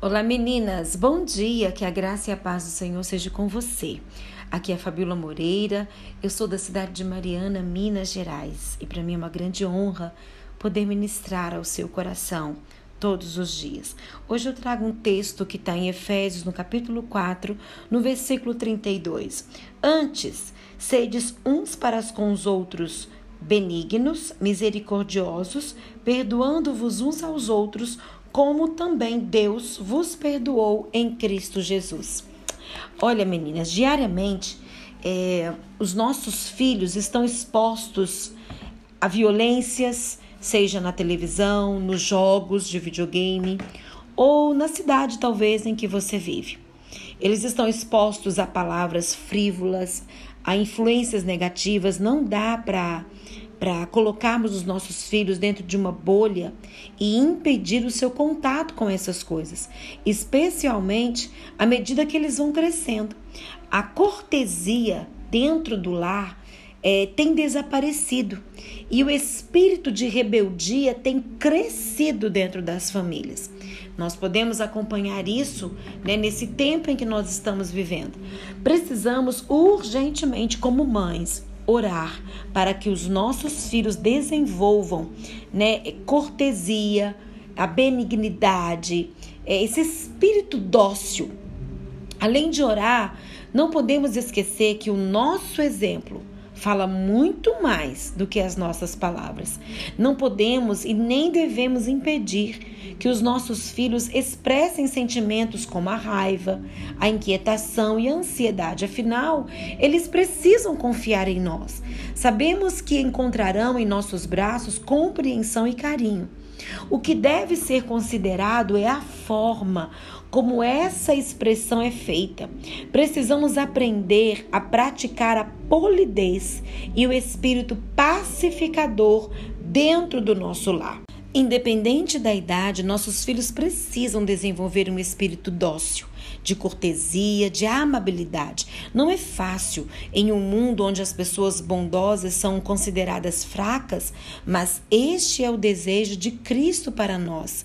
Olá meninas, bom dia, que a graça e a paz do Senhor seja com você. Aqui é a Fabíola Moreira, eu sou da cidade de Mariana, Minas Gerais, e para mim é uma grande honra poder ministrar ao seu coração todos os dias. Hoje eu trago um texto que está em Efésios, no capítulo 4, no versículo 32. Antes, sedes uns para com os outros benignos, misericordiosos, perdoando-vos uns aos outros, como também Deus vos perdoou em Cristo Jesus. Olha, meninas, diariamente é, os nossos filhos estão expostos a violências, seja na televisão, nos jogos de videogame ou na cidade, talvez, em que você vive. Eles estão expostos a palavras frívolas, a influências negativas. Não dá para para colocarmos os nossos filhos dentro de uma bolha e impedir o seu contato com essas coisas, especialmente à medida que eles vão crescendo. A cortesia dentro do lar é, tem desaparecido e o espírito de rebeldia tem crescido dentro das famílias. Nós podemos acompanhar isso né, nesse tempo em que nós estamos vivendo. Precisamos urgentemente, como mães, orar para que os nossos filhos desenvolvam né, cortesia, a benignidade, é, esse espírito dócil. Além de orar, não podemos esquecer que o nosso exemplo fala muito mais do que as nossas palavras. Não podemos e nem devemos impedir que os nossos filhos expressem sentimentos como a raiva, a inquietação e a ansiedade. Afinal, eles precisam confiar em nós. Sabemos que encontrarão em nossos braços compreensão e carinho. O que deve ser considerado é a forma como essa expressão é feita. Precisamos aprender a praticar a polidez e o espírito pacificador dentro do nosso lar. Independente da idade, nossos filhos precisam desenvolver um espírito dócil, de cortesia, de amabilidade. Não é fácil em um mundo onde as pessoas bondosas são consideradas fracas, mas este é o desejo de Cristo para nós.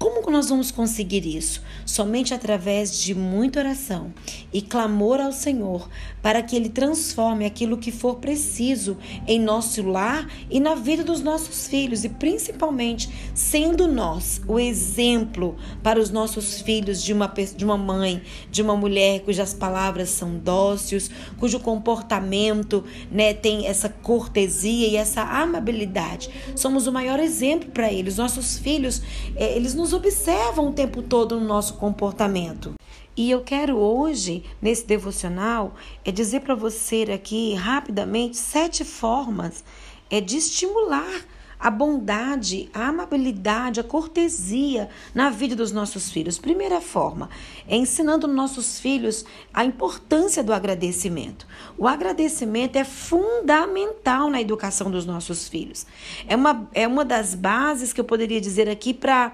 Como nós vamos conseguir isso? Somente através de muita oração e clamor ao Senhor para que Ele transforme aquilo que for preciso em nosso lar e na vida dos nossos filhos, e principalmente sendo nós o exemplo para os nossos filhos de uma, de uma mãe, de uma mulher cujas palavras são dóceis, cujo comportamento né, tem essa cortesia e essa amabilidade. Somos o maior exemplo para eles. Nossos filhos, eh, eles nos nos observam o tempo todo no nosso comportamento. E eu quero hoje, nesse devocional, é dizer para você aqui rapidamente sete formas é de estimular a bondade, a amabilidade, a cortesia na vida dos nossos filhos. Primeira forma é ensinando nossos filhos a importância do agradecimento. O agradecimento é fundamental na educação dos nossos filhos. É uma, é uma das bases que eu poderia dizer aqui para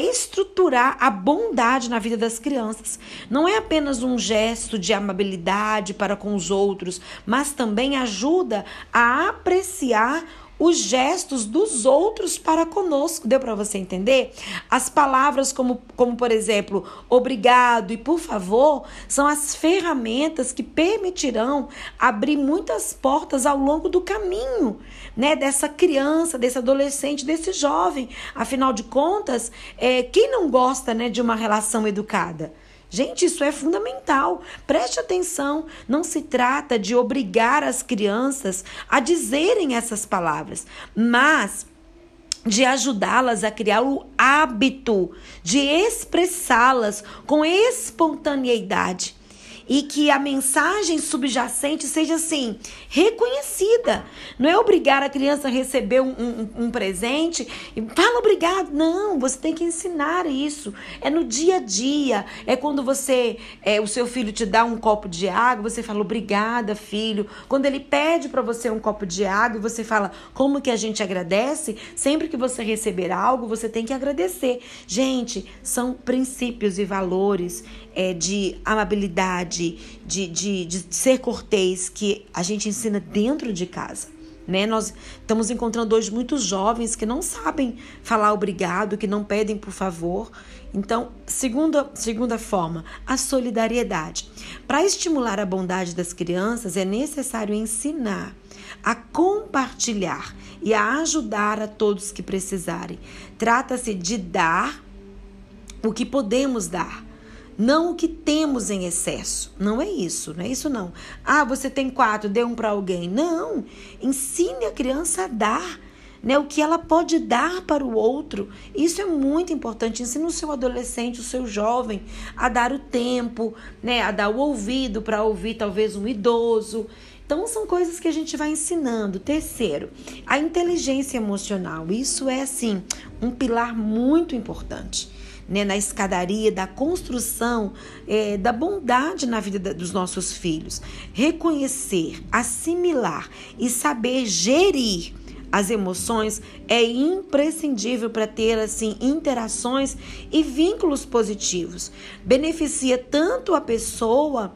estruturar a bondade na vida das crianças. Não é apenas um gesto de amabilidade para com os outros, mas também ajuda a apreciar os gestos dos outros para conosco. Deu para você entender? As palavras como, como por exemplo, obrigado e por favor, são as ferramentas que permitirão abrir muitas portas ao longo do caminho, né, dessa criança, desse adolescente, desse jovem. Afinal de contas, é, quem não gosta, né, de uma relação educada? Gente, isso é fundamental. Preste atenção. Não se trata de obrigar as crianças a dizerem essas palavras, mas de ajudá-las a criar o hábito de expressá-las com espontaneidade e que a mensagem subjacente seja assim, reconhecida. Não é obrigar a criança a receber um, um, um presente e fala obrigado. Não, você tem que ensinar isso. É no dia a dia. É quando você, é, o seu filho te dá um copo de água, você fala obrigada, filho. Quando ele pede para você um copo de água, você fala como que a gente agradece. Sempre que você receber algo, você tem que agradecer. Gente, são princípios e valores é, de amabilidade, de, de, de ser cortês que a gente ensina dentro de casa. Né? Nós estamos encontrando hoje muitos jovens que não sabem falar obrigado, que não pedem por favor. Então, segunda, segunda forma, a solidariedade. Para estimular a bondade das crianças, é necessário ensinar a compartilhar e a ajudar a todos que precisarem. Trata-se de dar o que podemos dar não o que temos em excesso. Não é isso, não é isso não. Ah, você tem quatro, dê um para alguém. Não. Ensine a criança a dar. Né, o que ela pode dar para o outro. Isso é muito importante. Ensine o seu adolescente, o seu jovem, a dar o tempo, né, a dar o ouvido para ouvir talvez um idoso. Então, são coisas que a gente vai ensinando. Terceiro, a inteligência emocional. Isso é, assim, um pilar muito importante né, na escadaria da construção é, da bondade na vida dos nossos filhos. Reconhecer, assimilar e saber gerir as emoções é imprescindível para ter assim interações e vínculos positivos. Beneficia tanto a pessoa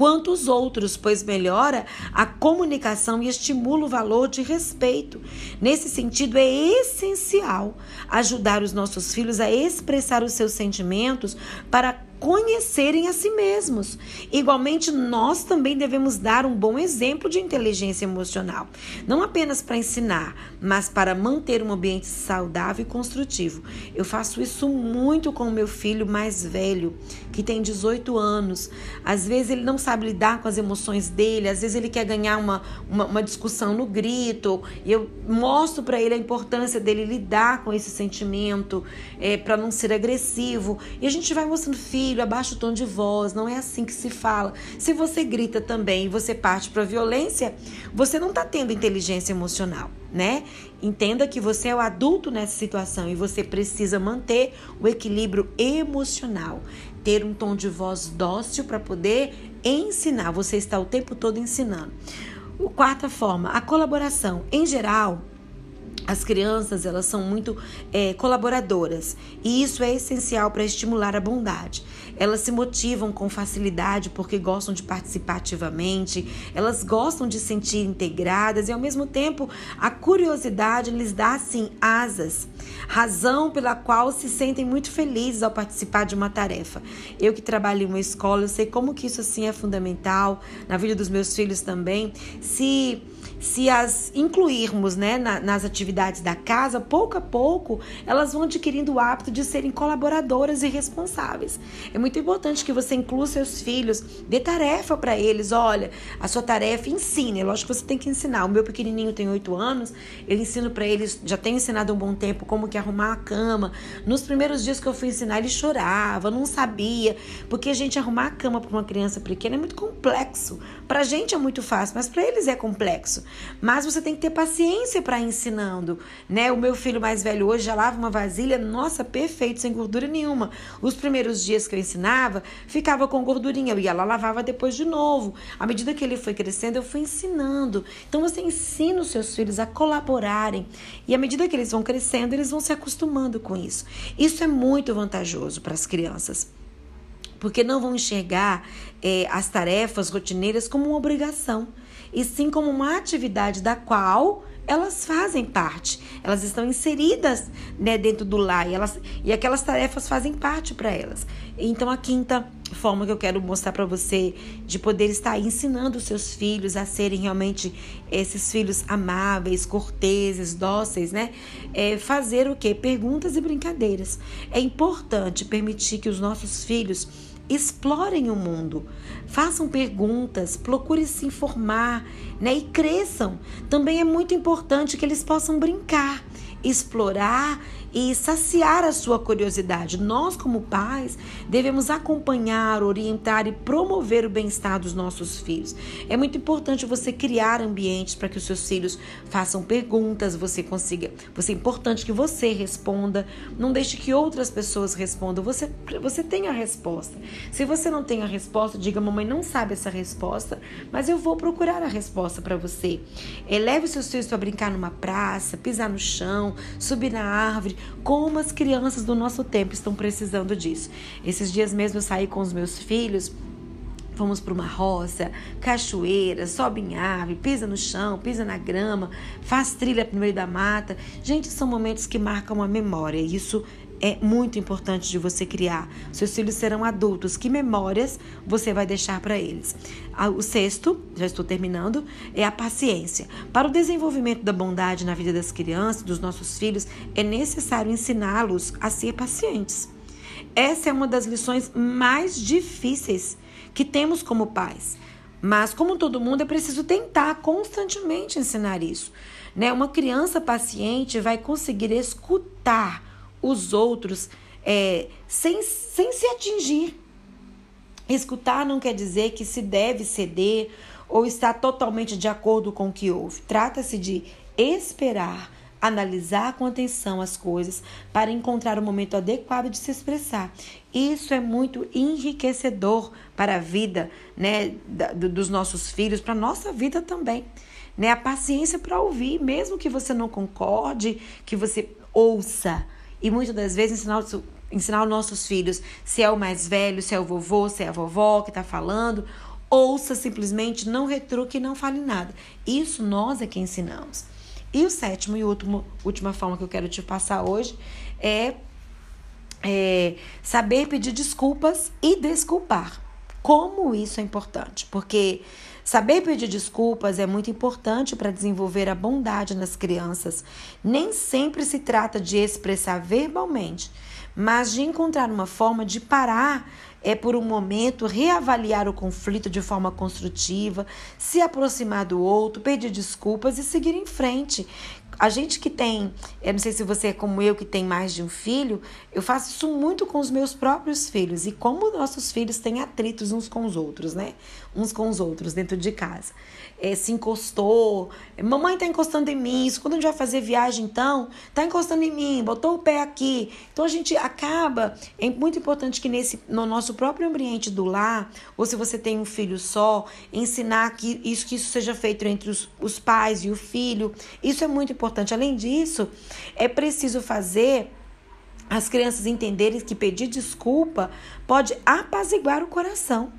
quanto os outros, pois melhora a comunicação e estimula o valor de respeito. Nesse sentido, é essencial ajudar os nossos filhos a expressar os seus sentimentos para conhecerem a si mesmos. Igualmente, nós também devemos dar um bom exemplo de inteligência emocional, não apenas para ensinar, mas para manter um ambiente saudável e construtivo. Eu faço isso muito com o meu filho mais velho, que tem 18 anos. Às vezes ele não sabe lidar com as emoções dele, às vezes ele quer ganhar uma, uma, uma discussão no grito, e eu mostro para ele a importância dele lidar com esse sentimento, é, para não ser agressivo. E a gente vai mostrando, filho filho, abaixa o tom de voz, não é assim que se fala. Se você grita também e você parte para violência, você não está tendo inteligência emocional, né? Entenda que você é o adulto nessa situação e você precisa manter o equilíbrio emocional, ter um tom de voz dócil para poder ensinar. Você está o tempo todo ensinando. O quarta forma, a colaboração. Em geral, as crianças elas são muito é, colaboradoras e isso é essencial para estimular a bondade. Elas se motivam com facilidade porque gostam de participar ativamente, elas gostam de sentir integradas e ao mesmo tempo a curiosidade lhes dá assim asas, razão pela qual se sentem muito felizes ao participar de uma tarefa. Eu que trabalho em uma escola, eu sei como que isso assim é fundamental na vida dos meus filhos também. Se se as incluirmos né, na, nas atividades da casa, pouco a pouco elas vão adquirindo o hábito de serem colaboradoras e responsáveis. É muito importante que você inclua seus filhos, dê tarefa para eles. Olha, a sua tarefa ensine. Lógico que você tem que ensinar. O meu pequenininho tem oito anos, eu ensino para eles, já tenho ensinado há um bom tempo como que arrumar a cama. Nos primeiros dias que eu fui ensinar, ele chorava, não sabia, porque a gente arrumar a cama para uma criança pequena é muito complexo. Para a gente é muito fácil, mas para eles é complexo. Mas você tem que ter paciência para ensinando, né? O meu filho mais velho hoje já lava uma vasilha, nossa, perfeito, sem gordura nenhuma. Os primeiros dias que eu ensinava, ficava com gordurinha, eu ia lá lavava depois de novo. À medida que ele foi crescendo, eu fui ensinando. Então você ensina os seus filhos a colaborarem e à medida que eles vão crescendo, eles vão se acostumando com isso. Isso é muito vantajoso para as crianças porque não vão enxergar é, as tarefas rotineiras como uma obrigação e sim como uma atividade da qual elas fazem parte, elas estão inseridas né, dentro do lar e, elas, e aquelas tarefas fazem parte para elas. Então, a quinta forma que eu quero mostrar para você de poder estar ensinando os seus filhos a serem realmente esses filhos amáveis, corteses, dóceis, né? É fazer o que? Perguntas e brincadeiras. É importante permitir que os nossos filhos explorem o mundo, façam perguntas, procurem se informar né, e cresçam. Também é muito importante que eles possam brincar, explorar e saciar a sua curiosidade. Nós, como pais, devemos acompanhar, orientar e promover o bem-estar dos nossos filhos. É muito importante você criar ambientes para que os seus filhos façam perguntas, você consiga. Você é importante que você responda, não deixe que outras pessoas respondam. Você, você tem a resposta. Se você não tem a resposta, diga: mamãe não sabe essa resposta, mas eu vou procurar a resposta para você. Eleve seus filhos para brincar numa praça, pisar no chão, subir na árvore como as crianças do nosso tempo estão precisando disso. Esses dias mesmo eu saí com os meus filhos Vamos para uma roça, cachoeira, sobe em árvore, pisa no chão, pisa na grama, faz trilha no meio da mata. Gente, são momentos que marcam a memória. Isso é muito importante de você criar. Seus filhos serão adultos. Que memórias você vai deixar para eles? Ah, o sexto, já estou terminando, é a paciência. Para o desenvolvimento da bondade na vida das crianças, dos nossos filhos, é necessário ensiná-los a ser pacientes. Essa é uma das lições mais difíceis que temos como pais. Mas, como todo mundo, é preciso tentar constantemente ensinar isso. Né? Uma criança paciente vai conseguir escutar os outros é, sem, sem se atingir. Escutar não quer dizer que se deve ceder ou estar totalmente de acordo com o que houve. Trata-se de esperar analisar com atenção as coisas para encontrar o momento adequado de se expressar. Isso é muito enriquecedor para a vida né, dos nossos filhos, para a nossa vida também. Né? A paciência para ouvir, mesmo que você não concorde, que você ouça. E muitas das vezes ensinar, ensinar os nossos filhos, se é o mais velho, se é o vovô, se é a vovó que está falando, ouça simplesmente, não retruque e não fale nada. Isso nós é que ensinamos. E o sétimo e último, última forma que eu quero te passar hoje é, é saber pedir desculpas e desculpar. Como isso é importante? Porque saber pedir desculpas é muito importante para desenvolver a bondade nas crianças. Nem sempre se trata de expressar verbalmente, mas de encontrar uma forma de parar é por um momento reavaliar o conflito de forma construtiva, se aproximar do outro, pedir desculpas e seguir em frente. A gente que tem, eu não sei se você é como eu que tem mais de um filho, eu faço isso muito com os meus próprios filhos e como nossos filhos têm atritos uns com os outros, né? Uns com os outros dentro de casa. É, se encostou, mamãe tá encostando em mim, isso quando a gente vai fazer viagem então, tá encostando em mim, botou o pé aqui. Então a gente acaba, é muito importante que nesse no nosso próprio ambiente do lar, ou se você tem um filho só, ensinar que isso que isso seja feito entre os, os pais e o filho. Isso é muito importante. Além disso, é preciso fazer as crianças entenderem que pedir desculpa pode apaziguar o coração.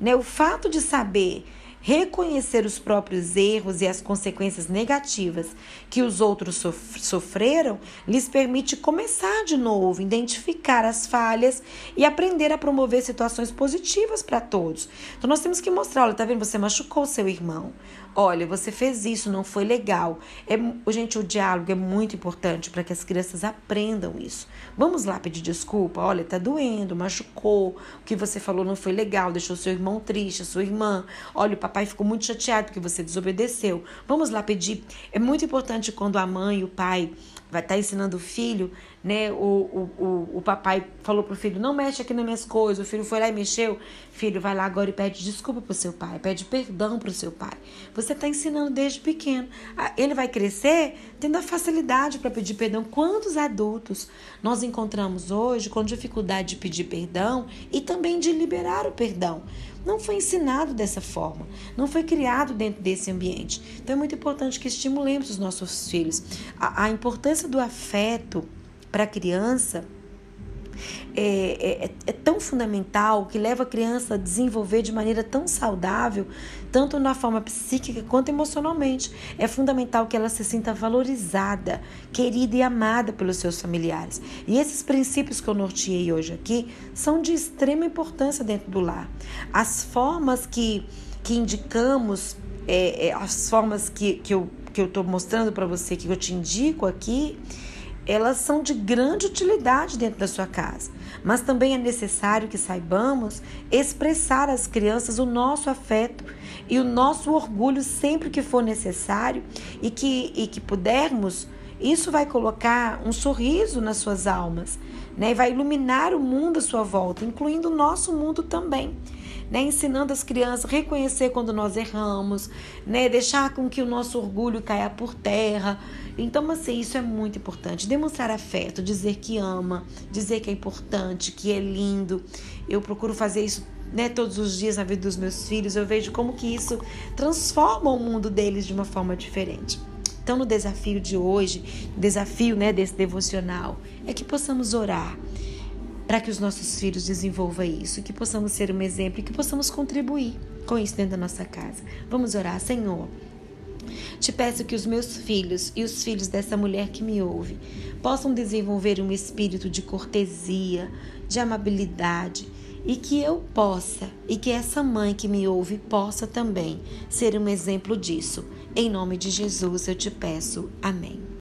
Né? O fato de saber reconhecer os próprios erros e as consequências negativas que os outros sofreram lhes permite começar de novo, identificar as falhas e aprender a promover situações positivas para todos. Então nós temos que mostrar, olha, tá vendo? Você machucou seu irmão. Olha, você fez isso, não foi legal. É, gente, o diálogo é muito importante para que as crianças aprendam isso. Vamos lá pedir desculpa. Olha, tá doendo, machucou. O que você falou não foi legal, deixou seu irmão triste, a sua irmã. Olha, o papai ficou muito chateado porque você desobedeceu. Vamos lá pedir. É muito importante quando a mãe e o pai vai estar tá ensinando o filho, né? O, o, o, o papai falou pro filho, não mexe aqui nas minhas coisas. O filho foi lá e mexeu. Filho, vai lá agora e pede desculpa pro seu pai, pede perdão pro seu pai. Você está ensinando desde pequeno. Ele vai crescer tendo a facilidade para pedir perdão. Quantos adultos nós encontramos hoje com dificuldade de pedir perdão e também de liberar o perdão? Não foi ensinado dessa forma, não foi criado dentro desse ambiente. Então é muito importante que estimulemos os nossos filhos. A, a importância do afeto para a criança é, é, é, tão fundamental que leva a criança a desenvolver de maneira tão saudável, tanto na forma psíquica quanto emocionalmente. É fundamental que ela se sinta valorizada, querida e amada pelos seus familiares. E esses princípios que eu norteei hoje aqui são de extrema importância dentro do lar. As formas que, que indicamos, é, é as formas que, que eu que eu estou mostrando para você, que eu te indico aqui, elas são de grande utilidade dentro da sua casa, mas também é necessário que saibamos expressar às crianças o nosso afeto e o nosso orgulho sempre que for necessário e que, e que pudermos. Isso vai colocar um sorriso nas suas almas, né? E vai iluminar o mundo à sua volta, incluindo o nosso mundo também né? ensinando as crianças a reconhecer quando nós erramos, né? deixar com que o nosso orgulho caia por terra. Então, assim, isso é muito importante. Demonstrar afeto, dizer que ama, dizer que é importante, que é lindo. Eu procuro fazer isso né, todos os dias na vida dos meus filhos. Eu vejo como que isso transforma o mundo deles de uma forma diferente. Então, no desafio de hoje, desafio né, desse devocional, é que possamos orar para que os nossos filhos desenvolvam isso, que possamos ser um exemplo e que possamos contribuir com isso dentro da nossa casa. Vamos orar, Senhor. Te peço que os meus filhos e os filhos dessa mulher que me ouve possam desenvolver um espírito de cortesia, de amabilidade e que eu possa e que essa mãe que me ouve possa também ser um exemplo disso. Em nome de Jesus eu te peço. Amém.